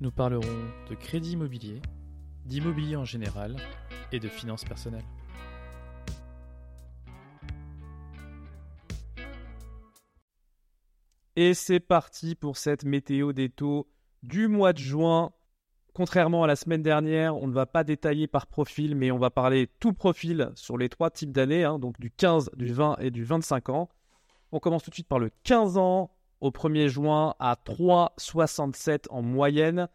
Nous parlerons de crédit immobilier, d'immobilier en général et de finances personnelles. Et c'est parti pour cette météo des taux du mois de juin. Contrairement à la semaine dernière, on ne va pas détailler par profil, mais on va parler tout profil sur les trois types d'années, hein, donc du 15, du 20 et du 25 ans. On commence tout de suite par le 15 ans au 1er juin à 3,67 en moyenne.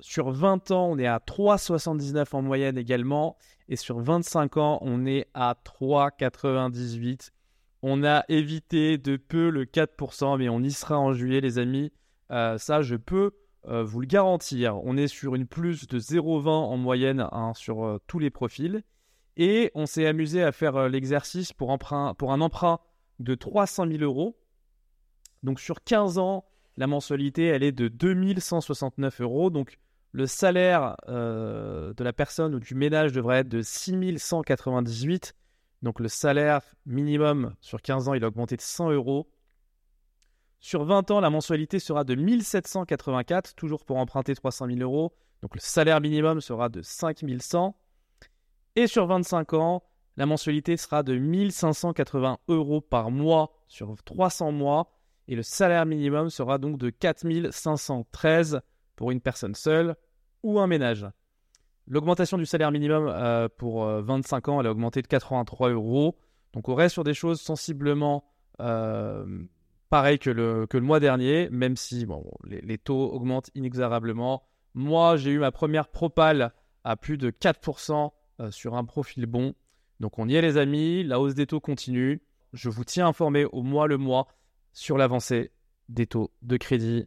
Sur 20 ans, on est à 3,79 en moyenne également. Et sur 25 ans, on est à 3,98. On a évité de peu le 4%, mais on y sera en juillet, les amis. Euh, ça, je peux euh, vous le garantir. On est sur une plus de 0,20 en moyenne hein, sur euh, tous les profils. Et on s'est amusé à faire l'exercice pour, pour un emprunt de 300 000 euros. Donc sur 15 ans, la mensualité, elle est de 2169 euros. Donc le salaire euh, de la personne ou du ménage devrait être de 6198. Donc le salaire minimum sur 15 ans, il a augmenté de 100 euros. Sur 20 ans, la mensualité sera de 1784, toujours pour emprunter 300 000 euros. Donc le salaire minimum sera de 5100. Et sur 25 ans, la mensualité sera de 1580 euros par mois sur 300 mois. Et le salaire minimum sera donc de 4513 pour une personne seule ou un ménage. L'augmentation du salaire minimum euh, pour euh, 25 ans, elle a augmenté de 83 euros. Donc on reste sur des choses sensiblement euh, pareilles que le, mois dernier, même si les, les taux augmentent inexorablement. Moi, j'ai eu ma première propale à plus de 4% euh, sur un profil bon. Donc on y est les amis, la hausse des taux continue. Je vous tiens informé au mois le mois sur l'avancée des taux de crédit.